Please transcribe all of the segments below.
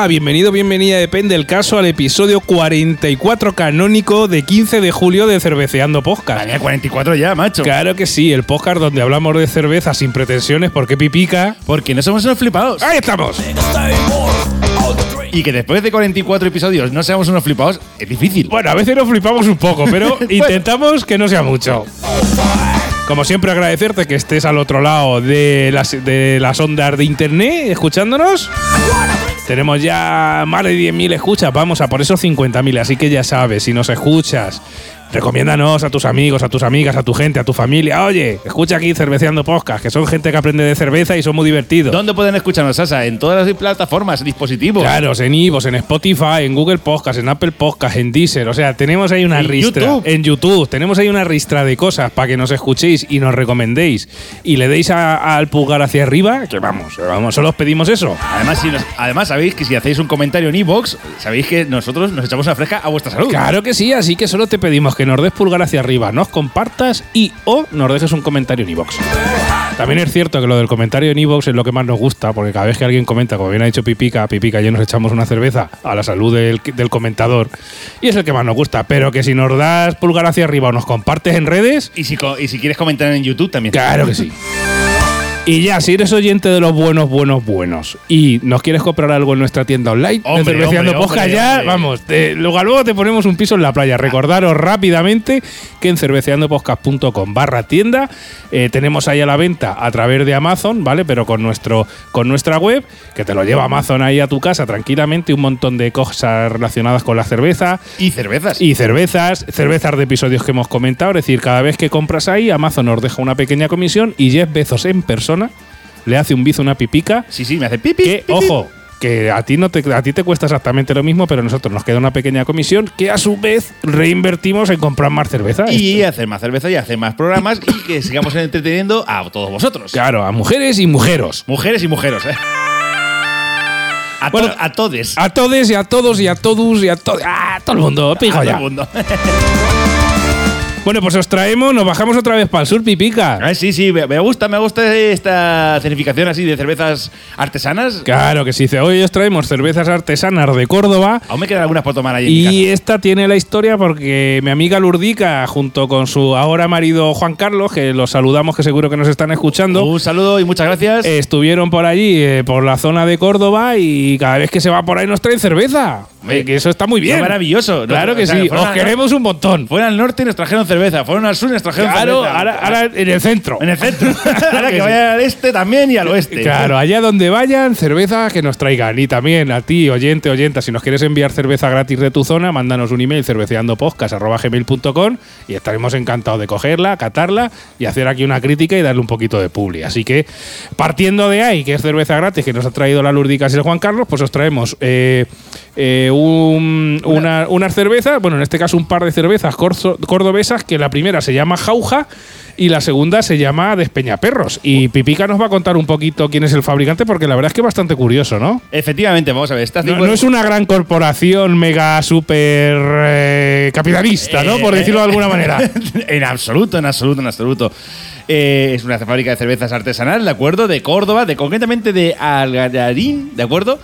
hola, bienvenido, bienvenida, depende del caso, al episodio 44 canónico de 15 de julio de Cerveceando Podcast. Tenía 44 ya, macho. Claro que sí, el podcast donde hablamos de cerveza sin pretensiones porque pipica. Porque no somos unos flipados. ¡Ahí estamos! Y que después de 44 episodios no seamos unos flipados es difícil. Bueno, a veces nos flipamos un poco, pero intentamos que no sea mucho. Como siempre, agradecerte que estés al otro lado de las, de las ondas de internet escuchándonos. Tenemos ya más de 10.000 escuchas, vamos a por esos 50.000, así que ya sabes, si nos escuchas, recomiéndanos a tus amigos, a tus amigas, a tu gente, a tu familia. Oye, escucha aquí Cerveceando Podcast, que son gente que aprende de cerveza y son muy divertidos. ¿Dónde pueden escucharnos, Sasa? En todas las plataformas, dispositivos. Claro, en Ivos, en Spotify, en Google Podcast, en Apple Podcast, en Deezer. O sea, tenemos ahí una En ristra. YouTube. En YouTube. Tenemos ahí una ristra de cosas para que nos escuchéis y nos recomendéis. Y le deis al pulgar hacia arriba, que vamos, vamos, solo os pedimos eso. Además, si nos- además, sabéis que si hacéis un comentario en iVoox, sabéis que nosotros nos echamos una fresca a vuestra salud. Claro que sí, así que solo te pedimos que nos des pulgar hacia arriba, nos compartas y o nos dejes un comentario en iVoox. También es cierto que lo del comentario en iVoox es lo que más nos gusta, porque cada vez que alguien comenta, como bien ha dicho Pipica, Pipica, yo nos echamos una cerveza a la salud del, del comentador y es el que más nos gusta. Pero que si nos das pulgar hacia arriba o nos compartes en redes, Y si, y si quieres comentar en YouTube también. claro que sí. Y ya, si eres oyente de los buenos, buenos, buenos y nos quieres comprar algo en nuestra tienda online, Hombre, de hombre, Podcast hombre, ya, vamos, te- luego, luego te ponemos un piso en la playa. Recordaros rápidamente que en cerveceandopodcast.com barra tienda eh, tenemos ahí a la venta a través de Amazon, ¿vale? Pero con, nuestro, con nuestra web, que te lo lleva Amazon ahí a tu casa tranquilamente, un montón de cosas relacionadas con la cerveza, Y cervezas. y cervezas, cervezas de episodios que hemos comentado. Es decir, cada vez que compras ahí, Amazon nos deja una pequeña comisión y Jeff Bezos en persona le hace un bizo, una pipica. Sí, sí, me hace pipi. Que, pipi. ojo, que a ti, no te, a ti te cuesta exactamente lo mismo, pero a nosotros nos queda una pequeña comisión que a su vez reinvertimos en comprar más cerveza. Y hacer más cerveza y hacer más programas y que sigamos entreteniendo a todos vosotros. Claro, a mujeres y mujeros. Mujeres y mujeres, ¿eh? A, to- Bueno, a todes. A todos y a todos y a todos y a todo, a todo el mundo. Pijo A todo ya. el mundo. Bueno, pues os traemos, nos bajamos otra vez para el sur, pipica. Ah, sí, sí, me gusta, me gusta esta certificación así de cervezas artesanas. Claro que sí. Hoy os traemos cervezas artesanas de Córdoba. Aún me quedan algunas por tomar mi Y esta tiene la historia porque mi amiga Lurdica, junto con su ahora marido Juan Carlos, que los saludamos, que seguro que nos están escuchando, Un saludo y muchas gracias. estuvieron por allí, eh, por la zona de Córdoba, y cada vez que se va por ahí nos traen cerveza. Hombre, que eso está muy bien. Maravilloso. Claro que o sea, sí. Os queremos un montón. Fueron al norte y nos trajeron cerveza. Fueron al sur y nos trajeron Claro, cerveza. ahora, ahora en el centro. En el centro. ahora que vayan al este también y al oeste. Claro, allá donde vayan, cerveza que nos traigan. Y también a ti, oyente, oyenta, si nos quieres enviar cerveza gratis de tu zona, mándanos un email cerveceandopodcast.gmail.com y estaremos encantados de cogerla, catarla y hacer aquí una crítica y darle un poquito de publi. Así que, partiendo de ahí, que es cerveza gratis que nos ha traído la Lurdicas y el Juan Carlos, pues os traemos eh, eh, un- una- unas cervezas, bueno, en este caso un par de cervezas corzo- que la primera se llama Jauja y la segunda se llama Despeñaperros. Y Pipica nos va a contar un poquito quién es el fabricante, porque la verdad es que es bastante curioso, ¿no? Efectivamente, vamos a ver. Estas No, no es una gran corporación mega super eh, capitalista, ¿no? Por Eh, decirlo de alguna manera. en absoluto, en absoluto, en absoluto. Eh, es una fábrica de cervezas artesanal, ¿de acuerdo? De Córdoba, de concretamente de Algarín, ¿de acuerdo?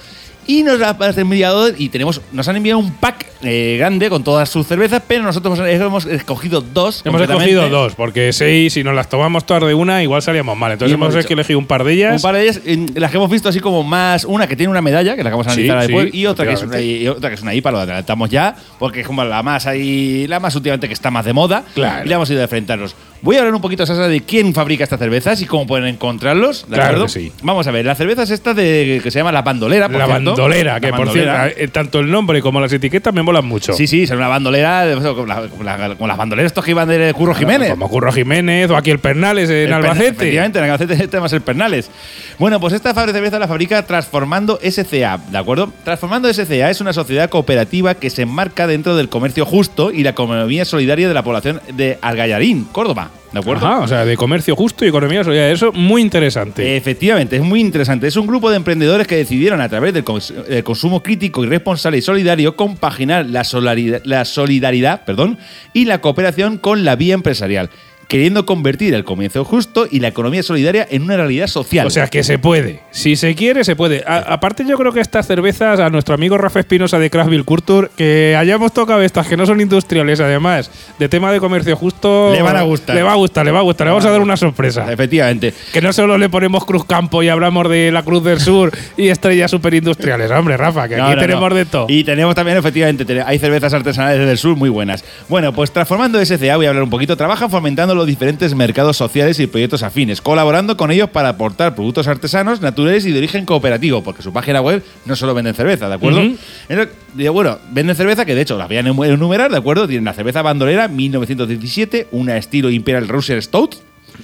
Y nos ha enviado y tenemos, nos han enviado un pack eh, grande con todas sus cervezas, pero nosotros hemos escogido dos. Hemos escogido dos, porque seis, si nos las tomamos todas de una, igual salíamos mal. Entonces Y hemos hemos elegido un par de ellas. Un par de ellas, en las que hemos visto así como más, una que tiene una medalla, que la que vamos a analizar sí, después, y otra que, es una, y otra que es una IPA, lo adelantamos ya, porque es como la más ahí, la más últimamente que está más de moda, Claro. y le hemos ido a enfrentarnos. Voy a hablar un poquito, Sasa, de quién fabrica estas cervezas y cómo pueden encontrarlos, ¿de Claro acuerdo? que sí. Vamos a ver, la cerveza es esta de, que se llama la bandolera, por la cierto. bandolera, La que por bandolera. cierto, eh, tanto el nombre como las etiquetas me molan mucho. Sí, sí, es una bandolera, la- la- con las bandoleras estos que iban de Curro Jiménez. Como Curro Jiménez o aquí el Pernales en El Albacete. Efectivamente, en Albacete tenemos el Pernales. Bueno, pues esta fábrica de cerveza la fabrica Transformando SCA, ¿de acuerdo? Transformando SCA es una sociedad cooperativa que se enmarca dentro del comercio justo y la economía solidaria de la población de Algallarín, Córdoba, ¿de acuerdo? Ajá, o sea, de comercio justo y economía solidaria. Eso muy interesante. Efectivamente, es muy interesante. Es un grupo de emprendedores que decidieron a través del, cons- del consumo crítico y responsable y solidario compaginar la solidaridad, la solidaridad perdón, y la cooperación con la vía empresarial. Queriendo convertir el comercio justo y la economía solidaria en una realidad social. O sea que se puede. Si se quiere, se puede. A- aparte, yo creo que estas cervezas, a nuestro amigo Rafa Espinosa de Craftville Culture, que hayamos tocado estas que no son industriales, además, de tema de comercio justo. Le van a gustar. Le va a gustar, le va a gustar. Le vamos a dar una sorpresa. Efectivamente. Que no solo le ponemos Cruz Campo y hablamos de la Cruz del Sur y estrellas superindustriales. Hombre, Rafa, que aquí No, tenemos no. de todo. Y tenemos también, efectivamente, te- hay cervezas artesanales del sur muy buenas. Bueno, pues Transformando SCA, voy a hablar un poquito, trabaja fomentando los diferentes mercados sociales y proyectos afines, colaborando con ellos para aportar productos artesanos, naturales y de origen cooperativo, porque su página web no solo venden cerveza, ¿de acuerdo? Entonces, digo, bueno, venden cerveza que de hecho las voy a enumer- enumerar, ¿de acuerdo? Tienen la cerveza bandolera 1917, una estilo Imperial Russian Stout,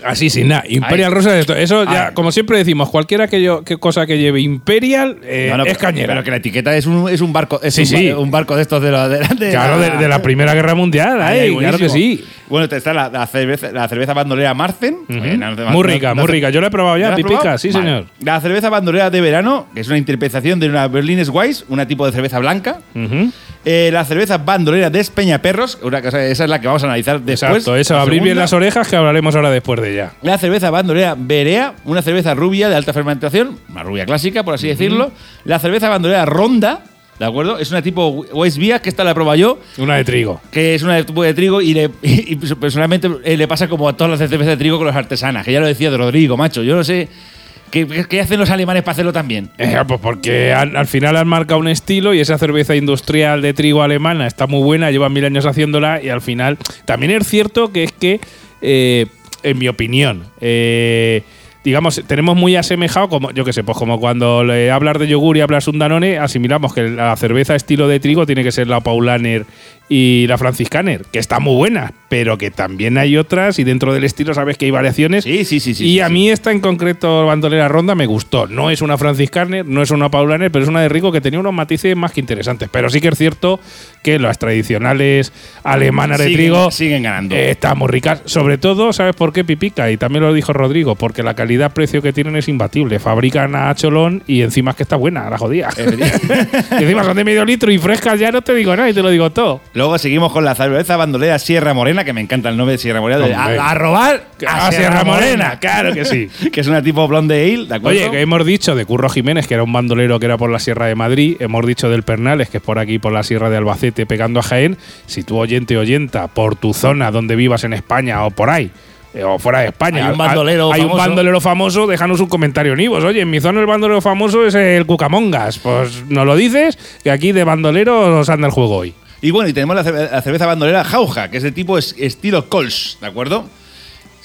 Así, sin nada. Imperial Ay. Rosa esto. Eso ya, Ay. como siempre decimos, cualquiera que, yo, que cosa que lleve Imperial eh, No, no, es cañera. Pero que la etiqueta es un, es un barco, es Sí, un, sí. un barco de estos de los de, de- Claro, de, de la Primera Guerra Mundial, Ay, claro que sí. Bueno, está la, la cerveza, la cerveza bandolera. Oye, no- no- Muy rica, muy rica. Yo la he probado ya, ¿La pipica, probado? sí, Vale. señor. La cerveza bandolera de verano, que es una interpretación de una Berliner Weiss, una tipo de cerveza blanca. Eh, la cerveza bandolera de Espeñaperros, una cosa, esa es la que vamos a analizar después. Exacto, eso, abrir bien las orejas que hablaremos ahora después de ella. La cerveza bandolera Berea, una cerveza rubia de alta fermentación, una rubia clásica, por así decirlo. La cerveza bandolera Ronda, ¿de acuerdo? Es una tipo Weiss Beer, que esta la he probado yo. Una de trigo. que es una de tipo de trigo y, le, y personalmente eh, le pasa como a todas las cervezas de trigo con las artesanas, que ya lo decía de Rodrigo, macho. Yo no sé qué, qué- qué hacen los alemanes para hacerlo también. Eh, pues porque al, al final han marcado un estilo y esa cerveza industrial de trigo alemana está muy buena, llevan mil años haciéndola y al final también es cierto que es que, eh, en mi opinión, eh, digamos, tenemos muy asemejado, como yo que sé, pues como cuando le hablas de yogur y hablas un Danone, asimilamos que la cerveza estilo de trigo tiene que ser la Paulaner y la Franciscaner, que está muy buena, pero que también hay otras y dentro del estilo sabes que hay variaciones Sí, sí, sí. sí y sí, a sí. mí esta en concreto, Bandolera Ronda, me gustó. No es una Franciscaner, no es una Paulaner, pero es una de Rico que tenía unos matices más que interesantes. Pero sí que es cierto que las tradicionales alemanas de Siguen- trigo siguen ganando. eh, están muy ricas. Sobre todo, ¿sabes por qué Pipica? Y también lo dijo Rodrigo, porque la calidad-precio que tienen es imbatible. Fabrican a cholón y encima es que está buena, la jodida. y encima son de medio litro y frescas, ya no te digo nada y te lo digo todo. Luego seguimos con la cerveza bandolera Sierra Morena, que me encanta el nombre de Sierra Morena. de- a, a robar A Sierra Morena, claro que sí. que es una tipo blonde ale, ¿de acuerdo? Oye, que hemos dicho de Curro Jiménez, que era un bandolero que era por la Sierra de Madrid. Hemos dicho del Pernales, que es por aquí, por la Sierra de Albacete, pegando a Jaén. Si tú, oyente oyenta, por tu zona donde vivas en España o por ahí, eh, o fuera de España, Hay un bandolero hay un famoso. bandolero famoso, déjanos un comentario en Ivos. Oye, en mi zona el bandolero famoso es el Cucamongas. Pues nos lo dices, que aquí de bandolero nos anda el juego hoy. Y bueno, y tenemos la, cerve- la cerveza bandolera Jauja, que es de tipo es- estilo Kolsch, ¿de acuerdo?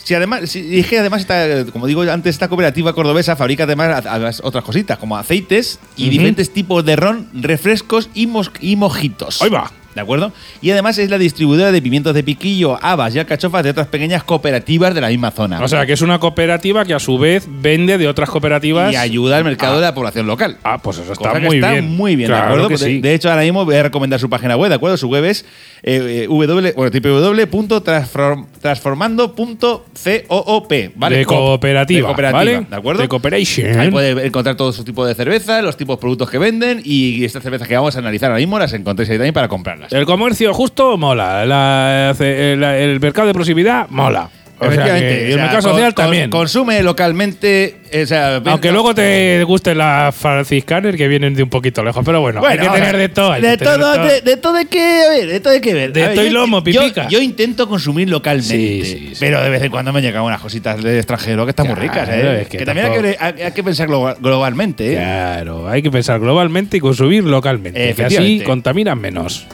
Si además, si, es que además, esta, como digo antes, esta cooperativa cordobesa fabrica además a- a- otras cositas, como aceites y diferentes tipos de ron, refrescos y, y mojitos. Ahí va. ¿De acuerdo? Y además es la distribuidora de pimientos de piquillo, habas y alcachofas de otras pequeñas cooperativas de la misma zona. O sea, que es una cooperativa que a su vez vende de otras cooperativas. y ayuda al mercado de la población local. Ah, pues eso está Cosa que muy está bien. muy bien, Claro ¿de acuerdo? que Pues de- sí. de, hecho, ahora mismo voy a recomendar su página web, ¿de acuerdo? Su web es eh, eh, w, bueno, www.transformando.coop, ¿vale? de Coop, cooperativa, de cooperativa, ¿vale? ¿de acuerdo? De cooperation. Ahí puede encontrar todo su tipo de cerveza, los tipos de productos que venden y estas cervezas que vamos a analizar ahora mismo las encontréis ahí también para comprarlas. El comercio justo mola. La- el, el mercado de proximidad mola. O sea Efectivamente, que- y o el sea, mercado social con- también. Consume localmente. o sea, Aunque luego te gusten las franciscaner que vienen de un poquito lejos. Pero bueno, hay que tener de todo. De todo, de, de todo hay que ver, de todo hay que ver. De todo y yo- lomo, yo- pipica. Yo, intento consumir localmente. Sí, sí, sí. Pero de vez en cuando me llegan unas cositas de extranjero que están muy ricas, ¿eh? es que que, también hay que, tampoco- ver- hay, hay que pensar globa- globalmente, ¿eh? Claro, hay que pensar globalmente y consumir localmente. Que así contaminan menos.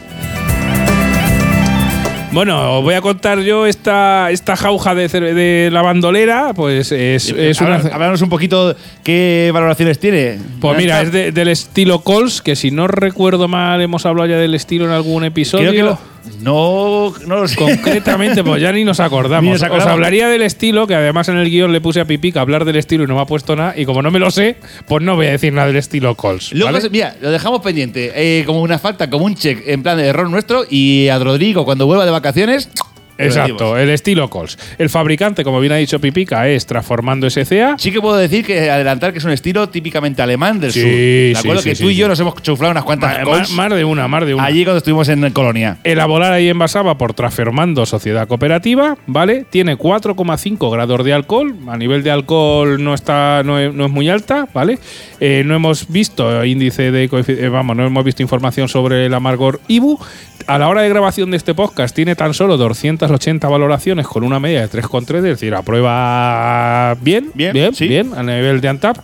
Bueno, os voy a contar yo esta, esta jauja de, de la bandolera. Pues es, es una. Háblanos un poquito qué valoraciones tiene. Pues mira, es de- del estilo Coles, que si no recuerdo mal, hemos hablado ya del estilo en algún episodio. Creo que lo- no, no lo sé. Concretamente, pues ya ni nos acordamos. Ni nos acordamos. Os hablaría del estilo, que además en el guion le puse a Pipica hablar del estilo y no me ha puesto nada. Y como no me lo sé, pues no voy a decir nada del estilo. Luego, ¿vale? mira, lo dejamos pendiente, eh, como una falta, como un check en plan de error nuestro. Y a Rodrigo, cuando vuelva de vacaciones, Exacto, el estilo Cols. El fabricante, como bien ha dicho Pipica, es Transformando SCA. Sí que puedo decir que adelantar que es un estilo típicamente alemán del Sí, sur. ¿De sí, acuerdo? sí, que sí, tú y yo nos hemos chuflado unas cuantas Ma- Cols Más de una, más de una. allí cuando estuvimos en Colonia. Elaborada y envasada por Transformando Sociedad Cooperativa, ¿vale? Tiene 4,5 grados de alcohol. A nivel de alcohol no está no es, no es muy alta, ¿vale? Eh, no hemos visto índice de eh, vamos, no hemos visto información sobre el amargor IBU. A la hora de grabación de este podcast tiene tan solo 280 valoraciones con una media de 3,3, es decir, aprueba bien, Bien, bien, sí. bien, a nivel de Antap.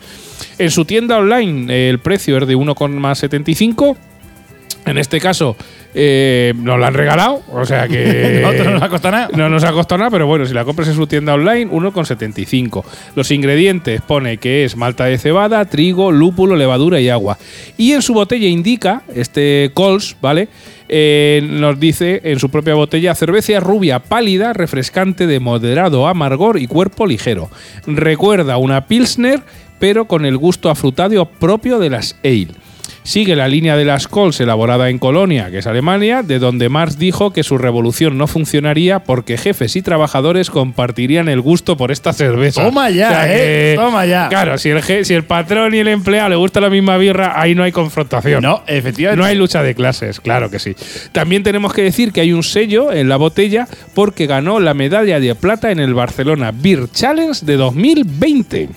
En su tienda online el precio es de 1,75. En este caso, eh, nos la han regalado, o sea que. No nos ha costado nada. No nos ha costado nada, pero bueno, si la compras en su tienda online, 1,75. Los ingredientes pone que es malta de cebada, trigo, lúpulo, levadura y agua. Y en su botella indica, este Cols, ¿vale? Eh, nos dice en su propia botella cerveza rubia pálida, refrescante de moderado amargor y cuerpo ligero. Recuerda una Pilsner, pero con el gusto afrutado propio de las Ale. Sigue la línea de las Cols elaborada en Colonia, que es Alemania, de donde Marx dijo que su revolución no funcionaría porque jefes y trabajadores compartirían el gusto por esta cerveza. Toma ya, ¿eh? Toma ya. Claro, si el, si el patrón y el empleado le gusta la misma birra, ahí no hay confrontación. No, efectivamente. No hay lucha de clases, claro que sí. También tenemos que decir que hay un sello en la botella porque ganó la medalla de plata en el Barcelona Beer Challenge de 2020.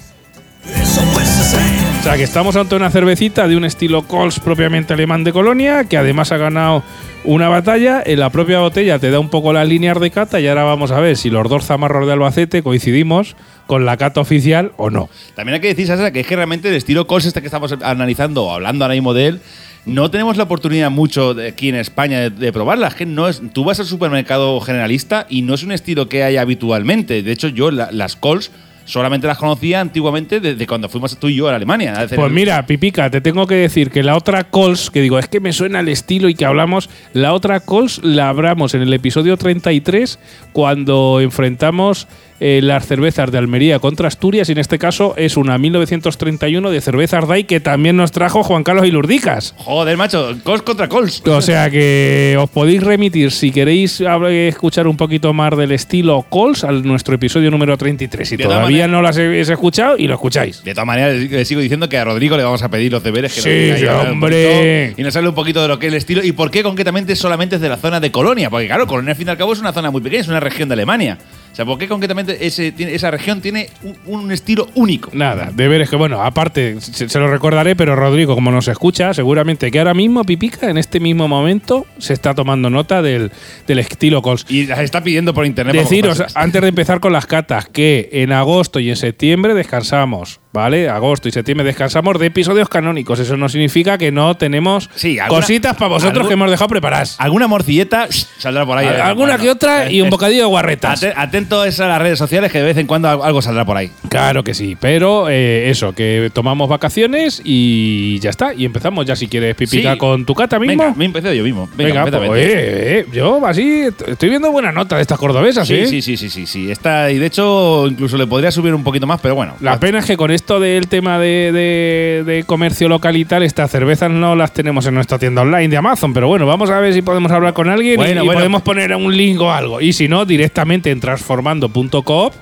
O sea, que estamos ante una cervecita de un estilo Cols propiamente alemán de Colonia, que además ha ganado una batalla. En la propia botella te da un poco las líneas de cata y ahora vamos a ver si los dos zamarros de Albacete coincidimos con la cata oficial o no. También hay que decir, Sasa, que es que realmente el estilo Cols este que estamos analizando o hablando ahora mismo de él, no tenemos la oportunidad mucho aquí en España de, de probarla. Es que no es, tú vas al supermercado generalista y no es un estilo que hay habitualmente. De hecho, yo la- las Cols solamente las conocía antiguamente desde cuando fuimos tú y yo a Alemania. a Pues mira, Pipica, te tengo que decir que la otra Cols, que digo, es que me suena el estilo y que hablamos, la otra Cols la hablamos en el episodio 33 cuando enfrentamos eh, las cervezas de Almería contra Asturias y en este caso es una 1931 de cerveza Ardai que también nos trajo Juan Carlos Ilurdicas. Joder, macho, Cols contra Cols. O sea que os podéis remitir si queréis escuchar un poquito más del estilo Cols a nuestro episodio número 33. Si De todavía no lo habéis escuchado y lo escucháis. De todas maneras, le sigo diciendo que a Rodrigo le vamos a pedir los deberes que Sí, nos hombre. poquito Y nos hable un poquito de lo que es el estilo y por qué concretamente solamente es de la zona de Colonia. Porque claro, Colonia al fin y al cabo es una zona muy pequeña, es una región de Alemania. O sea, ¿por qué concretamente ese, tiene- esa región tiene un, un estilo único? Nada, deberes que, bueno, aparte, se, se lo recordaré, pero Rodrigo, como nos escucha, seguramente que ahora mismo, Pipica, en este mismo momento, se está tomando nota del, del estilo Cols. Y las está pidiendo por internet. Deciros, antes de empezar con las catas, que en agosto y en septiembre descansamos, ¿vale? Agosto y septiembre descansamos de episodios canónicos. Eso no significa que no tenemos Sí, alguna- cositas para vosotros algún- que hemos dejado preparadas. Alguna morcilleta saldrá por ahí. Eh, Alguna que otra y un bocadillo de guarretas. Ate- Atentos a las redes sociales que de vez en cuando algo saldrá por ahí. Claro que sí, pero eh, eso, que tomamos vacaciones y ya está. Y empezamos ya si quieres, Pipica, Sí. con tu cata mismo. Venga, me empecé yo mismo. Venga, Venga, pues, eh, eh, yo así estoy viendo buena nota de estas cordobesas, Sí, ¿eh? sí, sí, sí, sí, sí. Está, y de hecho, incluso le podría subir un poquito más, pero bueno. La pena es que con esto del tema de, de- de comercio local y tal, estas cervezas no las tenemos en nuestra tienda online de Amazon. Pero bueno, vamos a ver si podemos hablar con alguien y- Bueno, y, bueno. podemos poner un link o algo. Y si no, directamente en transformando.coop,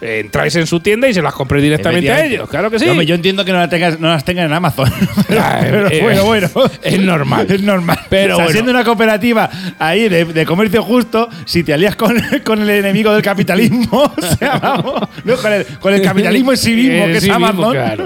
entráis en su tienda y se las compréis directamente a ellos. Claro que sí. Yo entiendo que no las tengas, no las tengan en Amazon. pero, Ah, pero eh, bueno, bueno. es normal. Es normal. Pero o sea, bueno. siendo una cooperativa ahí de, de comercio justo, si te alías con, con el enemigo del capitalismo, o sea, vamos, no, con, el, con el capitalismo en sí mismo, que es sí mismo, Amazon. claro.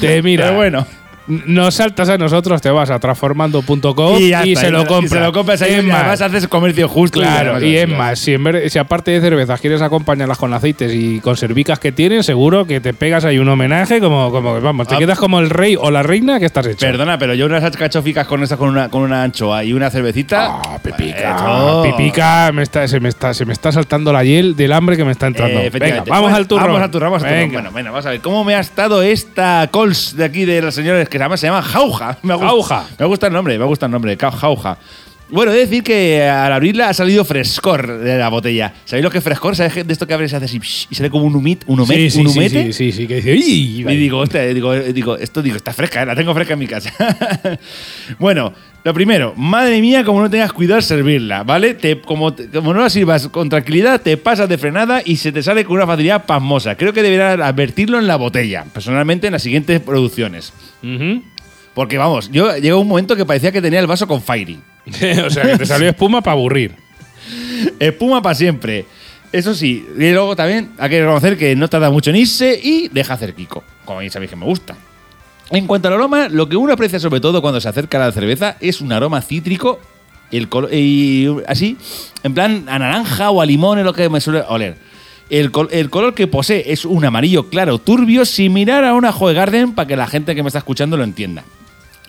Te mira. Pero bueno. Nos saltas a nosotros, te vas a transformando.com y, se lo compras. lo compras ahí y más, además haces comercio justo. Claro, y es más, si, en vez- si aparte de cervezas quieres acompañarlas con aceites y conservicas que tienen, seguro que te pegas ahí un homenaje como, como que, vamos, te Ah. quedas como el rey o la reina que estás hecho. Perdona, pero yo unas cachoficas con esta con una, con una anchoa y una cervecita. Ah, pipica, Esto- pipica, me está, se, me está, se me está saltando la hiel del hambre que me está entrando. Eh, Venga, vamos Bueno, al turno. Vamos al turno, vamos al turno. Bueno, bueno, vamos a ver. ¿Cómo me ha estado esta Cols de aquí de los señores que se llama, se llama Jauja? Me gusta, Jauja. Me gusta el nombre, me gusta el nombre, Jauja. Bueno, he de decir que al abrirla ha salido frescor de la botella. ¿Sabéis lo que es frescor? ¿Sabéis de esto que abres y hace así psh, y sale como un humit, un, humet, sí, sí, un sí, humete? sí, sí, sí, que dice, "Uy", Y digo, hostia, digo, digo, esto digo, está fresca, ¿eh? la tengo fresca en mi casa. bueno, lo primero, madre mía, como no tengas cuidado al servirla, ¿vale? Te, como, como no la sirvas con tranquilidad, te pasas de frenada y se te sale con una facilidad pasmosa. Creo que deberás advertirlo en la botella, personalmente en las siguientes producciones. Ujú. Porque vamos, yo llegó un momento que parecía que tenía el vaso con Fairy. o sea, que te salió espuma para aburrir. Espuma para siempre. Eso sí, y luego también hay que reconocer que no tarda mucho en irse y deja hacer Kiko, como ya sabéis que me gusta. En cuanto al aroma, lo que uno aprecia sobre todo cuando se acerca a la cerveza es un aroma cítrico el y así, en plan a naranja o a limón es lo que me suele oler. El, col- el color que posee es un amarillo claro, turbio, similar a una Joe Garden para que la gente que me está escuchando lo entienda.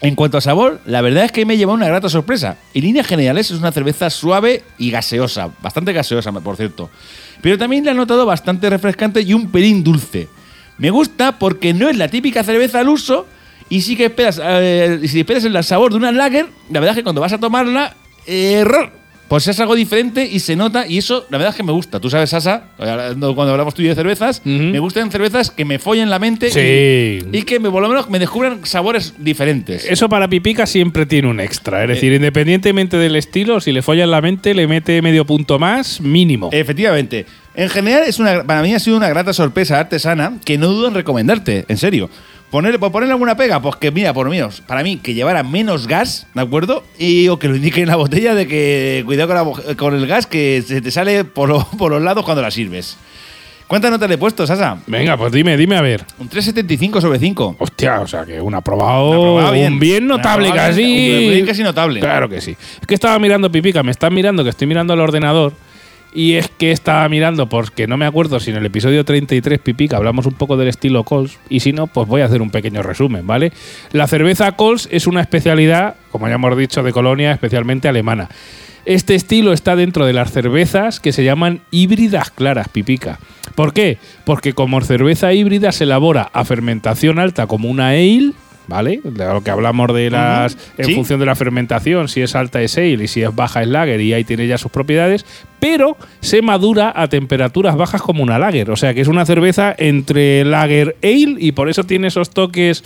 En cuanto a sabor, la verdad es que me llevó una grata sorpresa. En líneas generales es una cerveza suave y gaseosa, bastante gaseosa, por cierto. Pero también la he notado bastante refrescante y un pelín dulce. Me gusta porque no es la típica cerveza al uso y sí que esperas, eh, si esperas el sabor de una lager, la verdad es que cuando vas a tomarla, error. Pues es algo diferente y se nota, y eso la verdad es que me gusta. Tú sabes, Sasa, cuando hablamos tú y yo de cervezas, me gustan cervezas que me follen la mente Sí. y, y que me, por lo menos me descubran sabores diferentes. Eso para Pipica siempre tiene un extra. Es decir, independientemente del estilo, si le follas la mente, le mete medio punto más, mínimo. Efectivamente. En general, es una, para mí ha sido una grata sorpresa artesana que no dudo en recomendarte, en serio. Poner, por ponerle alguna pega, pues que mira, por lo menos, para mí, que llevara menos gas, ¿de acuerdo? Y o que lo indique en la botella de que cuidado con, la con el gas que se te sale por, lo- por los lados cuando la sirves. ¿Cuántas notas le he puesto, Sasa? Venga, pues dime, dime a ver. Un 3,75 sobre 5. Hostia, o sea que un aprobado, aprobado bien. un bien notable aprobado casi. bien, un bien casi notable. Claro que sí. Es que estaba mirando Pipica, me están mirando que estoy mirando el ordenador. Y es que estaba mirando, porque no me acuerdo si en el episodio 33 Pipica hablamos un poco del estilo Coles, y si no, pues voy a hacer un pequeño resumen, ¿vale? La cerveza Coles es una especialidad, como ya hemos dicho, de colonia, especialmente alemana. Este estilo está dentro de las cervezas que se llaman híbridas claras, Pipica. ¿Por qué? Porque como cerveza híbrida se elabora a fermentación alta como una ale, ¿vale? De lo que hablamos de las. En sí. función de la fermentación, si es alta es ale y si es baja es lager, y ahí tiene ya sus propiedades, pero se madura a temperaturas bajas como una lager. O sea que es una cerveza entre lager ale y por eso tiene esos toques.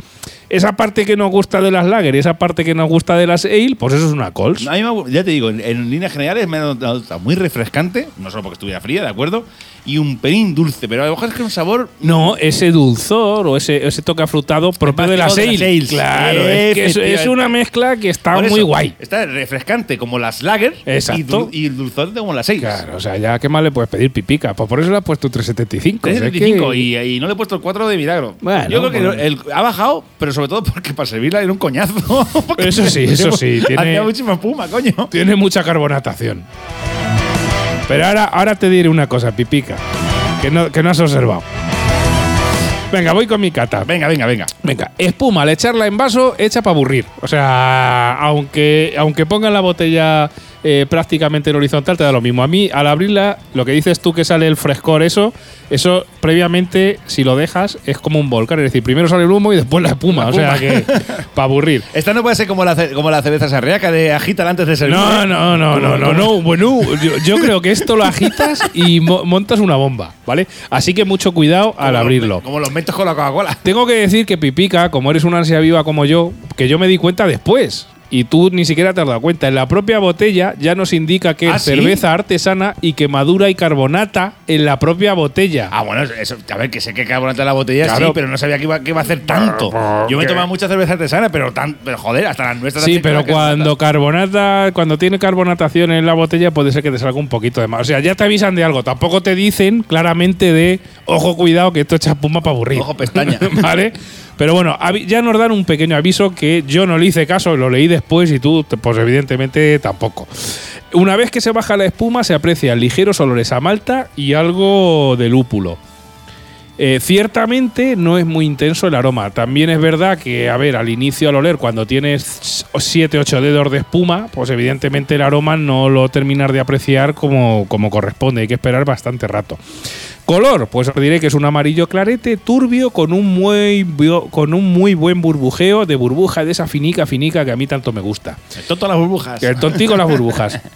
Esa parte que nos gusta de las lager y esa parte que nos gusta de las ale, pues eso es una Cols. A mí me ya te digo, en, en líneas generales me ha notado muy refrescante, no solo porque estuviera fría, ¿de acuerdo? Y un pelín dulce, pero a lo mejor es que un sabor No, ese dulzor o ese, ese toque afrutado propio de las de las ale. Claro, es que es, es una mezcla que está Por muy eso, guay. Está refrescante como las lager Exacto. y el dulzor como las 6. Claro, o sea, ya qué más le puedes pedir pipica. Pues por eso le has puesto 375. o sea, que- 375 y, y no le he puesto el 4 de milagro. Bueno, Yo creo que bueno. el- ha bajado, pero sobre todo porque para servirla era un coñazo. Eso sí, eso sí, tiene- Hacía muchísima espuma, coño. Tiene mucha carbonatación. Pero ahora, ahora te diré una cosa, pipica, que no, que no has observado. Venga, voy con mi cata. Venga, venga, venga. Venga, espuma, al echarla en vaso, hecha para aburrir. O sea, aunque, aunque pongan la botella eh, prácticamente en horizontal, te da lo mismo. A mí, al abrirla, lo que dices tú que sale el frescor, eso, eso previamente, si lo dejas, es como un volcán. Es decir, primero sale el humo y después la espuma. La O sea que, para aburrir. Esta no puede ser como la, como la cerveza sarriaca de agítala antes de servir. No, no, no, no, no, no. Bueno, yo, yo creo que esto lo agitas y mo- montas una bomba, ¿vale? Así que mucho cuidado al abrirlo. Como los mentos con la Coca-Cola. Tengo que decir que Pipica, como eres una ansia viva como yo, que yo me di cuenta después. Y tú ni siquiera te has dado cuenta. En la propia botella ya nos indica que ¿Ah, es sí? cerveza artesana y que madura y carbonata en la propia botella. Ah, bueno, eso, a ver, que sé que carbonata la botella, Claro. sí, pero no sabía que iba, que iba a hacer tanto. Yo me he tomado mucha cerveza artesana, pero, tan, pero joder, hasta las nuestras. Sí, pero cuando carbonata, cuando tiene carbonatación en la botella, puede ser que te salga un poquito de más. O sea, ya te avisan de algo. Tampoco te dicen claramente de ojo, cuidado, que esto echa espuma para aburrir. Ojo, pestaña. ¿Vale? Pero bueno, ya nos dan un pequeño aviso que yo no le hice caso, lo leí después y tú, pues evidentemente tampoco. Una vez que se baja la espuma, se aprecian ligeros olores a malta y algo de lúpulo. Eh, ciertamente no es muy intenso el aroma. También es verdad que, a ver, al inicio al oler, cuando tienes 7-8 dedos de espuma, pues evidentemente el aroma no lo terminas de apreciar como, como corresponde. Hay que esperar bastante rato. Color, pues os diré que es un amarillo clarete, turbio, con un muy, con un muy buen burbujeo de burbuja, de esa finica, finica que a mí tanto me gusta. El tonto las burbujas. El tontico las burbujas.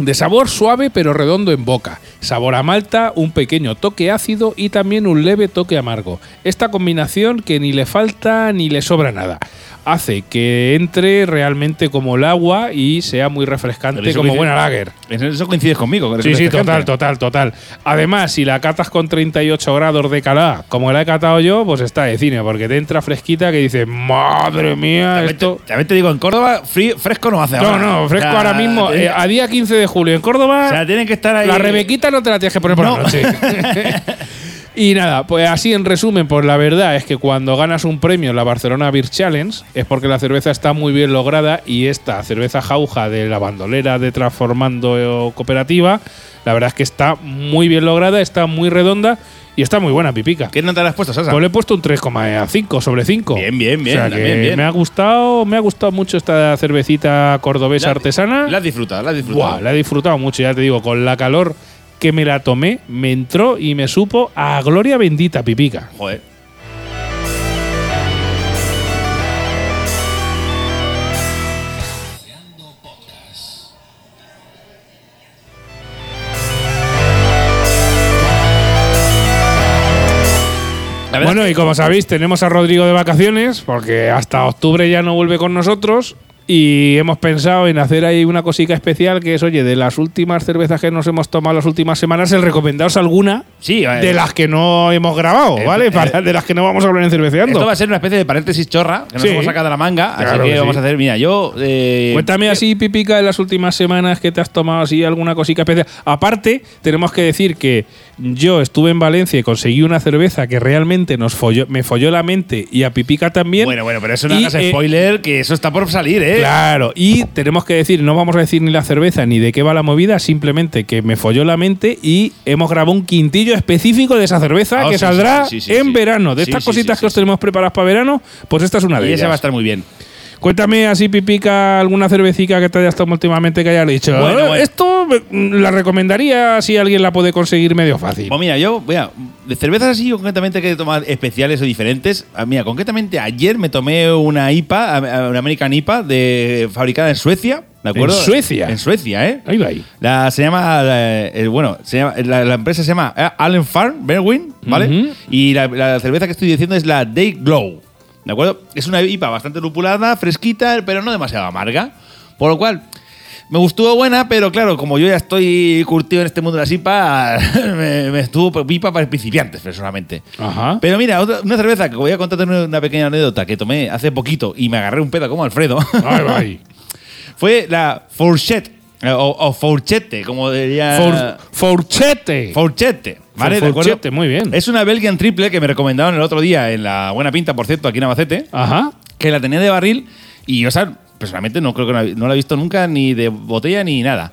De sabor suave pero redondo en boca. Sabor a malta, un pequeño toque ácido y también un leve toque amargo. Esta combinación que ni le falta ni le sobra nada. Hace que entre realmente como el agua y sea muy refrescante como buena lager. En eso coincides conmigo. con Sí, sí, refrescante. total, total, total. Además, si la catas con 38 grados de calá, como la he catado yo, pues está de cine, porque te entra fresquita que dices, madre mía, También esto... te, también te digo, en Córdoba frío- fresco no hace No, ahora. no, fresco O sea, ahora mismo. eh, a día 15 de julio en Córdoba, o sea, tienen que estar ahí. la Rebequita no te la tienes que poner por No. la noche. y nada, pues así en resumen, pues la verdad es que cuando ganas un premio en la Barcelona Beer Challenge es porque la cerveza está muy bien lograda y esta cerveza jauja de la bandolera de Transformando Cooperativa, la verdad es que está muy bien lograda, está muy redonda y está muy buena, pipica. ¿Qué nota le has puesto, Sasa? Pues le he puesto un 3,5 sobre 5. Bien, bien, bien, O sea también bien. me ha gustado, me ha gustado mucho esta cervecita cordobesa La- artesana. La has disfrutado, la has disfrutado. Buah, la he disfrutado mucho, ya te digo, con la calor que me la tomé, me entró y me supo a gloria bendita, pipica. Joder. Bueno, y como sabéis, tenemos a Rodrigo de vacaciones, porque hasta octubre ya no vuelve con nosotros. Y hemos pensado en hacer ahí una cosica especial que es, oye, de las últimas cervezas que nos hemos tomado las últimas semanas, el recomendaros alguna Sí, de las que no hemos grabado, Eh, ¿vale? eh, Para- de las que no vamos a hablar en cerveceando. Esto va a ser una especie de paréntesis chorra que nos Sí. hemos sacado de la manga. Claro así que, que vamos sí. a hacer. Mira, yo. eh, Cuéntame así, Pipica, en las últimas semanas que te has tomado así alguna cosita especial. Aparte, tenemos que decir que yo estuve en Valencia y conseguí una cerveza que realmente nos folló, me folló la mente y a Pipica también. Bueno, bueno, pero eso no hagas eh, spoiler, que eso está por salir, ¿eh? Claro, y tenemos que decir, no vamos a decir ni la cerveza ni de qué va la movida, simplemente que me folló la mente y hemos grabado un quintillo específico de esa cerveza Ah, que sí, saldrá sí, sí, sí, en verano. De estas cositas que os tenemos preparadas para verano, pues esta es una de Y esa ellas. va a estar muy bien. Cuéntame así, Pipica, alguna cervecica que te hayas tomado últimamente que hayas dicho. Bueno, "Eh, bueno. Esto mm, la recomendaría si alguien la puede conseguir medio fácil. Pues mira, yo, mira, de cervezas así concretamente que he tomado especiales o diferentes. ah, Mira, concretamente ayer me tomé una IPA, una American IPA de, fabricada en Suecia, ¿de acuerdo? ¿En Suecia? En Suecia, ¿eh? Ahí va ahí. La, se llama, eh, bueno, se llama- la, la empresa se llama eh, Allen Farm, Berwin, ¿vale? Y la, la cerveza que estoy diciendo es la Day Glow, ¿de acuerdo? Es una IPA bastante lupulada, fresquita, pero no demasiado amarga. Por lo cual, me gustó buena, pero claro, como yo ya estoy curtido en este mundo de las IPA, me, me estuvo IPA para principiantes, personalmente. Ajá. Pero mira, otra- una cerveza que voy a contarte una, una pequeña anécdota que tomé hace poquito y me agarré un pedo como Alfredo. Va ahí. Fue la Fourchette, eh, o, o Fourchette, como diría. For- Forchete. Fourchette, ¿vale? ¿De acuerdo? Muy bien. Es una Belgian triple que me recomendaron el otro día en la Buena Pinta, por cierto, aquí en Albacete, Ajá. que la tenía de barril y, o sea, personalmente no creo que la, no la he visto nunca ni de botella ni nada.